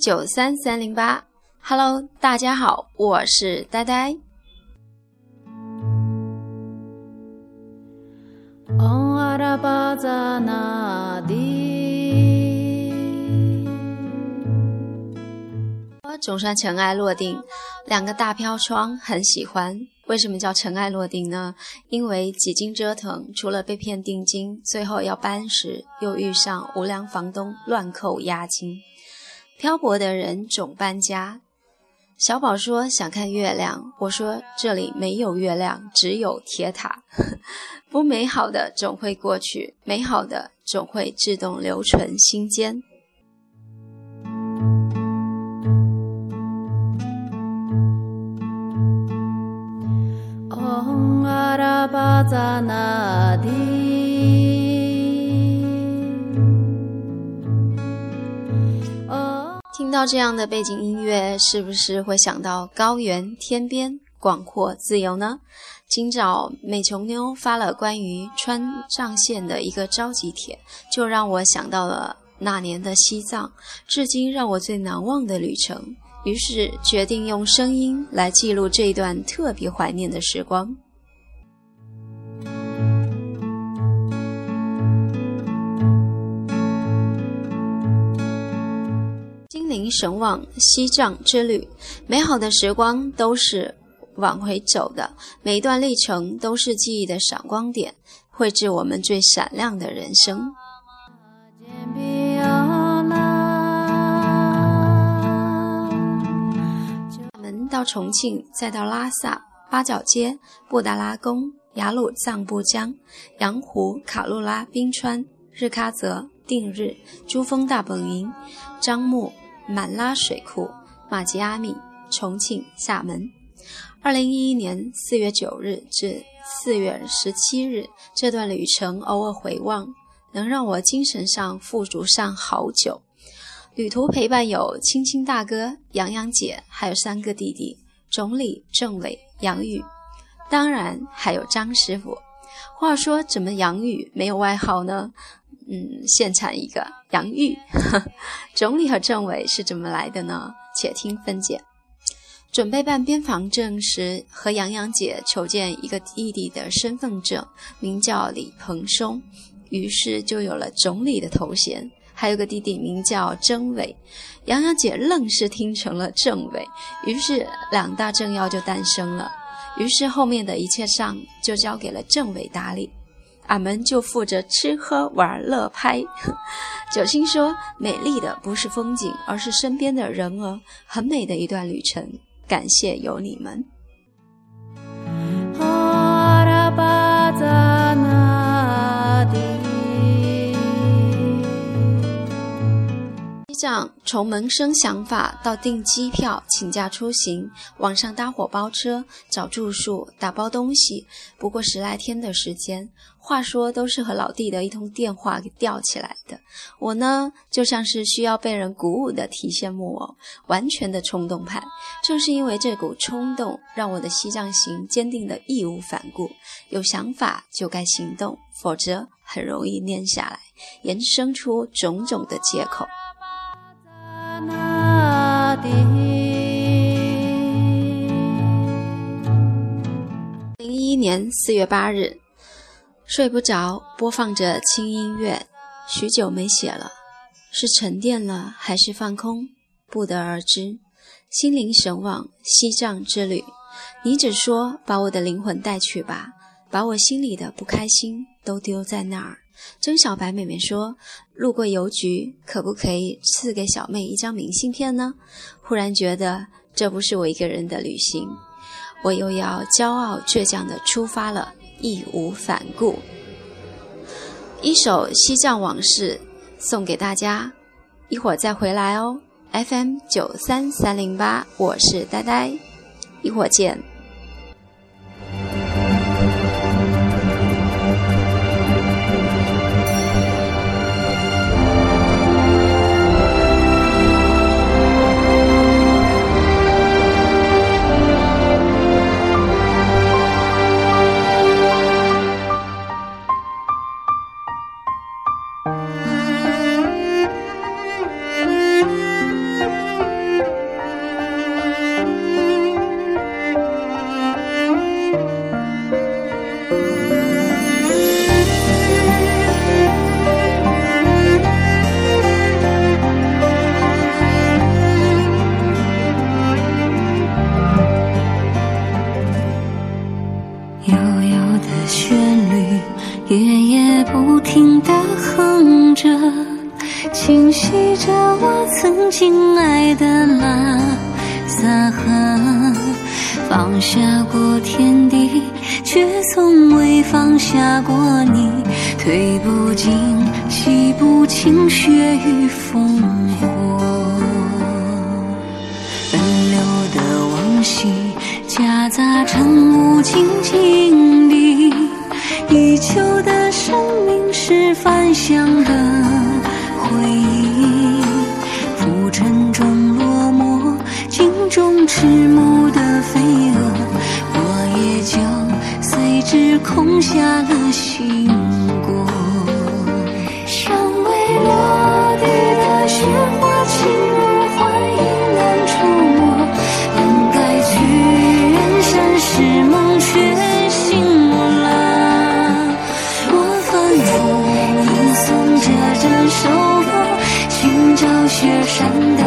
九三三零八，Hello，大家好，我是呆呆。总算尘埃落定，两个大飘窗很喜欢。为什么叫尘埃落定呢？因为几经折腾，除了被骗定金，最后要搬时又遇上无良房东乱扣押金。漂泊的人总搬家。小宝说想看月亮，我说这里没有月亮，只有铁塔。不美好的总会过去，美好的总会自动留存心间。听到这样的背景音乐，是不是会想到高原、天边、广阔、自由呢？今早美琼妞发了关于川藏线的一个召集帖，就让我想到了那年的西藏，至今让我最难忘的旅程。于是决定用声音来记录这一段特别怀念的时光。神往西藏之旅，美好的时光都是往回走的，每一段历程都是记忆的闪光点，绘制我们最闪亮的人生。厦门到重庆，再到拉萨、八角街、布达拉宫、雅鲁藏布江、羊湖、卡路拉、冰川、日喀则、定日、珠峰大本营、樟木。满拉水库、马吉阿米、重庆、厦门。二零一一年四月九日至四月十七日这段旅程，偶尔回望，能让我精神上富足上好久。旅途陪伴有青青大哥、杨洋姐，还有三个弟弟：总理、政委、杨宇，当然还有张师傅。话说，怎么杨宇没有外号呢？嗯，现产一个杨玉，总理和政委是怎么来的呢？且听分解。准备办边防证时，和杨洋姐求见一个弟弟的身份证，名叫李鹏松，于是就有了总理的头衔。还有个弟弟名叫政委，杨洋姐愣是听成了政委，于是两大政要就诞生了。于是后面的一切账就交给了政委打理。俺们就负责吃喝玩乐拍。九星说：“美丽的不是风景，而是身边的人儿，很美的一段旅程。感谢有你们。”像从萌生想法到订机票、请假出行、网上搭伙包车、找住宿、打包东西，不过十来天的时间。话说都是和老弟的一通电话给吊起来的。我呢，就像是需要被人鼓舞的提线木偶，完全的冲动派。正是因为这股冲动，让我的西藏行坚定的义无反顾。有想法就该行动，否则很容易念下来，衍生出种种的借口。零一年四月八日，睡不着，播放着轻音乐，许久没写了，是沉淀了还是放空，不得而知。心灵神往西藏之旅，你只说把我的灵魂带去吧，把我心里的不开心都丢在那儿。曾小白妹妹说：“路过邮局，可不可以赐给小妹一张明信片呢？”忽然觉得这不是我一个人的旅行，我又要骄傲倔强地出发了，义无反顾。一首西藏往事送给大家，一会儿再回来哦。FM 九三三零八，我是呆呆，一会儿见。萨河。放下过天地，却从未放下过你。推不尽，洗不清血雨烽火。奔流的往昔，夹杂成无尽经历。依旧的生命是返乡的回忆。迟暮的飞蛾，我也就随之空下了心果。尚未落地的雪花，轻如幻影难触摸。本该去远山，是梦却醒了。我反复吟诵着这首歌，寻找雪山的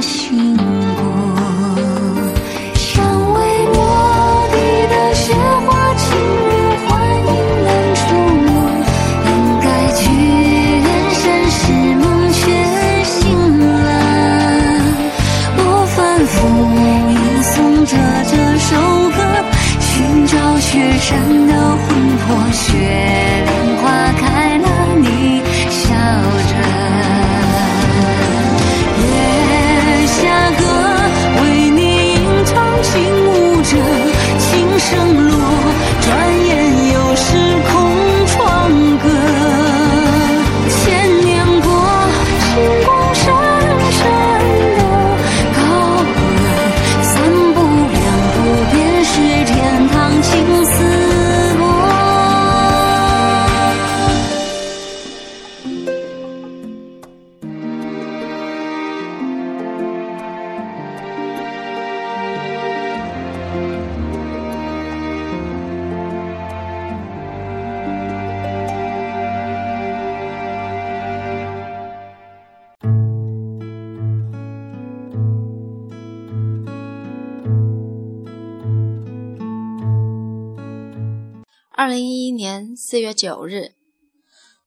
下了心果。尚未落地的雪花，轻如幻影难触摸。本该去远山，是梦却醒了。我反复吟诵着这首歌，寻找雪山的魂魄。雪二零一一年四月九日，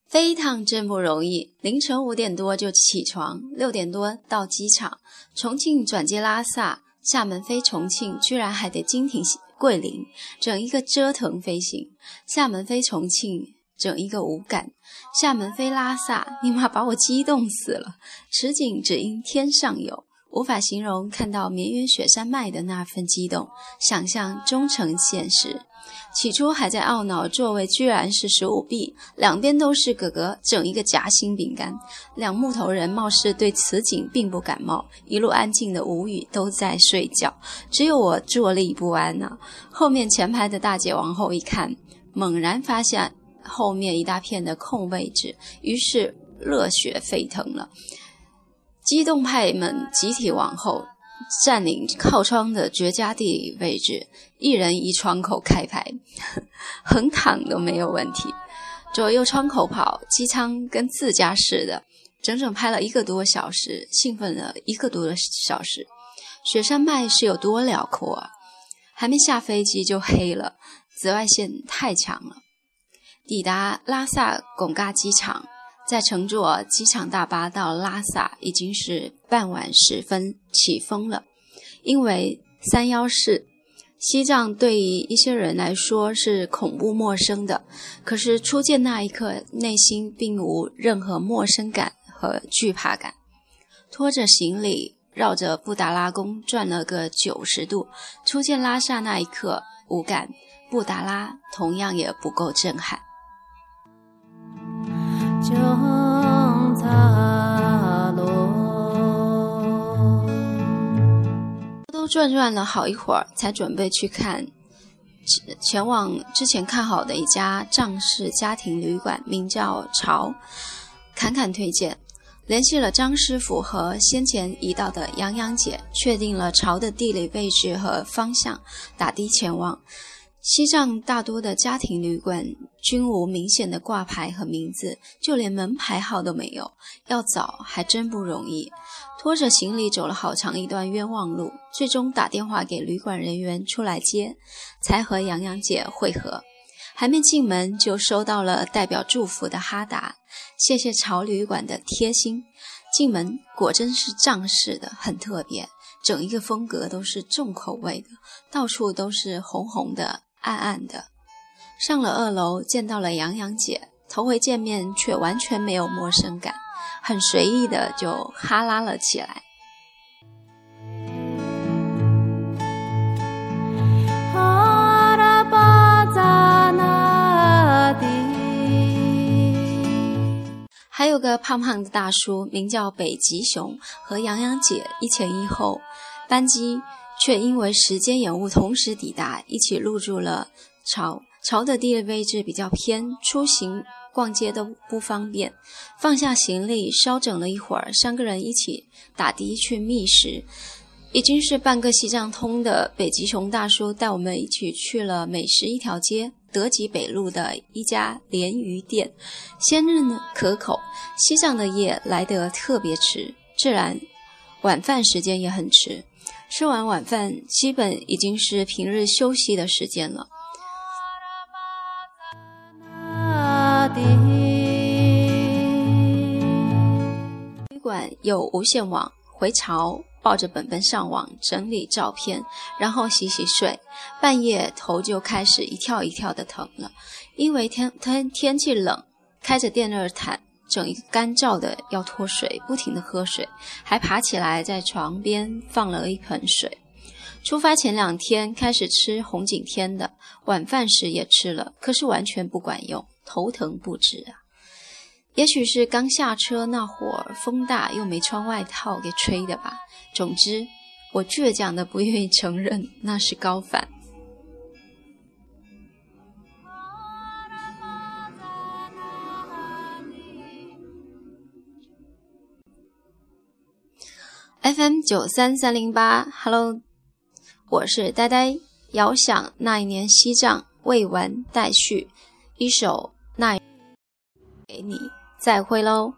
飞一趟真不容易。凌晨五点多就起床，六点多到机场，重庆转机拉萨，厦门飞重庆，居然还得经停桂林，整一个折腾飞行。厦门飞重庆，整一个无感。厦门飞拉萨，尼玛把我激动死了。此景只应天上有。无法形容看到绵延雪山脉的那份激动，想象终成现实。起初还在懊恼座位居然是十五 B，两边都是哥哥，整一个夹心饼干。两木头人貌似对此景并不感冒，一路安静的无语，都在睡觉，只有我坐立不安呐、后面前排的大姐往后一看，猛然发现后面一大片的空位置，于是热血沸腾了。机动派们集体往后，占领靠窗的绝佳地理位置，一人一窗口开排，横躺都没有问题。左右窗口跑，机舱跟自家似的，整整拍了一个多小时，兴奋了一个多小时。雪山脉是有多辽阔啊！还没下飞机就黑了，紫外线太强了。抵达拉萨贡嘎机场，在乘坐机场大巴到拉萨，已经是傍晚时分起风了。因为三幺四，西藏对于一些人来说是恐怖陌生的，可是初见那一刻，内心并无任何陌生感和惧怕感。拖着行李绕着布达拉宫转了个九十度，初见拉萨那一刻无感，布达拉同样也不够震撼。都转转了好一会儿，才准备去看前往之前看好的一家藏式家庭旅馆，名叫朝。侃侃推荐，联系了张师傅和先前移到的杨洋姐，确定了朝的地理位置和方向，打的前往。西藏大多的家庭旅馆均无明显的挂牌和名字，就连门牌号都没有，要找还真不容易。拖着行李走了好长一段冤枉路，最终打电话给旅馆人员出来接，才和洋洋姐会合。还没进门就收到了代表祝福的哈达，谢谢潮旅馆的贴心。进门果真是藏式的，很特别，整一个风格都是重口味的，到处都是红红的。暗暗的上了二楼，见到了洋洋姐，头回见面却完全没有陌生感，很随意的就哈拉了起来。还有个胖胖的大叔，名叫北极熊，和洋洋姐一前一后，班机。却因为时间延误，同时抵达，一起入住了朝朝的地理位置比较偏，出行逛街都不方便。放下行李，稍整了一会儿，三个人一起打的去觅食。已经是半个西藏通的北极熊大叔带我们一起去了美食一条街——德吉北路的一家鲢鱼店，鲜嫩可口。西藏的夜来得特别迟，自然晚饭时间也很迟。吃完晚饭，基本已经是平日休息的时间了。旅馆有无线网，回巢抱着本本上网整理照片，然后洗洗睡。半夜头就开始一跳一跳的疼了，因为天天天气冷，开着电热毯。整一个干燥的要脱水，不停的喝水，还爬起来在床边放了一盆水。出发前两天开始吃红景天的，晚饭时也吃了，可是完全不管用，头疼不止啊！也许是刚下车那会儿风大，又没穿外套给吹的吧。总之，我倔强的不愿意承认那是高反。FM 九三三零八，Hello，我是呆呆。遥想那一年西藏未完待续，一首那给你，再会喽。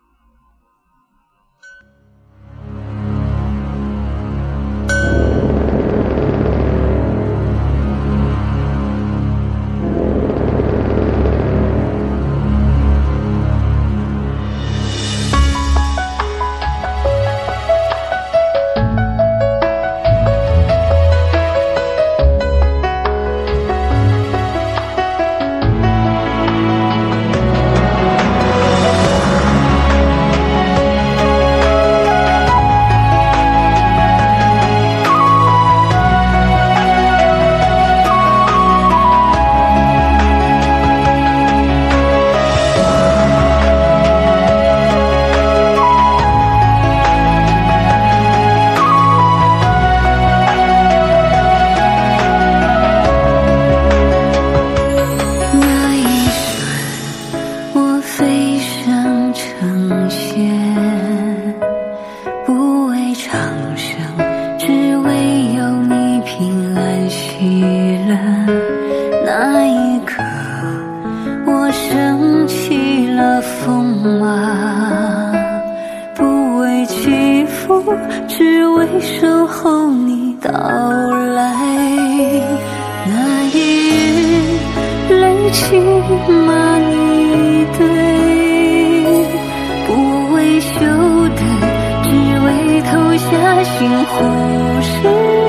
候你到来那一日泪情骂你对不为修得只为投下心湖水。